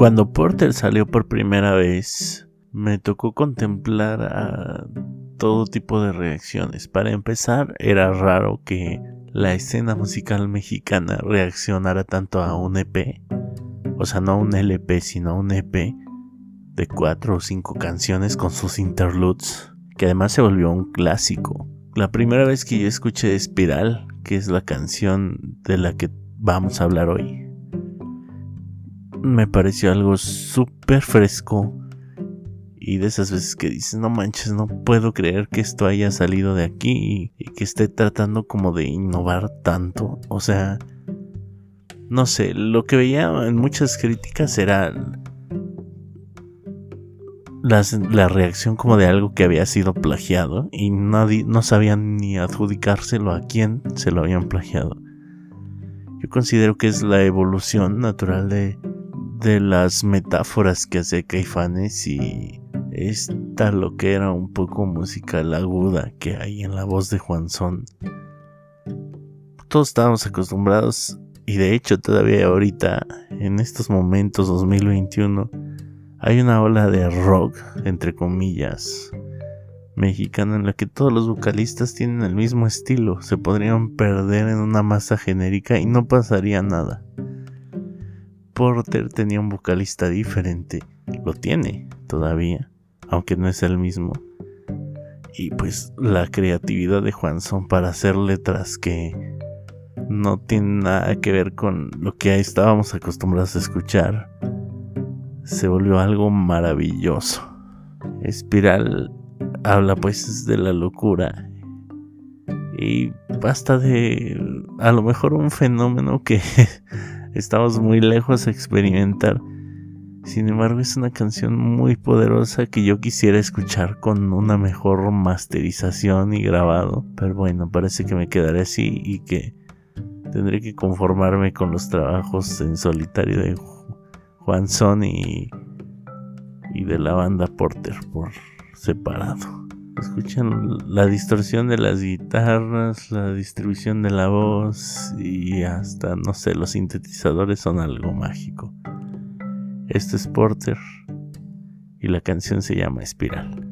Cuando Porter salió por primera vez, me tocó contemplar a todo tipo de reacciones. Para empezar, era raro que la escena musical mexicana reaccionara tanto a un EP, o sea, no a un LP, sino un EP de cuatro o cinco canciones con sus interludes, que además se volvió un clásico. La primera vez que yo escuché Espiral, que es la canción de la que vamos a hablar hoy, me pareció algo súper fresco y de esas veces que dices, no manches, no puedo creer que esto haya salido de aquí y, que esté tratando como de innovar tanto. O sea, no sé, lo que veía en muchas críticas era la reacción como de algo que había sido plagiado y nadie no sabían ni adjudicárselo a quién se lo habían plagiado. Yo considero que es la evolución natural de, de las metáforas que hace Caifanes y esta lo que era un poco musical aguda que hay en la voz de Juan Son. Todos estábamos acostumbrados y de hecho todavía ahorita, en estos momentos 2021, hay una ola de rock, entre comillas, mexicana en la que todos los vocalistas tienen el mismo estilo, se podrían perder en una masa genérica y no pasaría nada. Porter tenía un vocalista diferente, lo tiene todavía, aunque no es el mismo. Y pues la creatividad de Juanson para hacer letras que no tienen nada que ver con lo que estábamos acostumbrados a escuchar, se volvió algo maravilloso. Espiral habla pues de la locura y basta de a lo mejor un fenómeno que estamos muy lejos de experimentar sin embargo, es una canción muy poderosa que yo quisiera escuchar con una mejor masterización y grabado. Pero bueno, parece que me quedaré así y que tendré que conformarme con los trabajos en solitario de Juan Son y, y de la banda Porter por separado. Escuchan la distorsión de las guitarras, la distribución de la voz y hasta, no sé, los sintetizadores son algo mágico. Este es Porter y la canción se llama Espiral.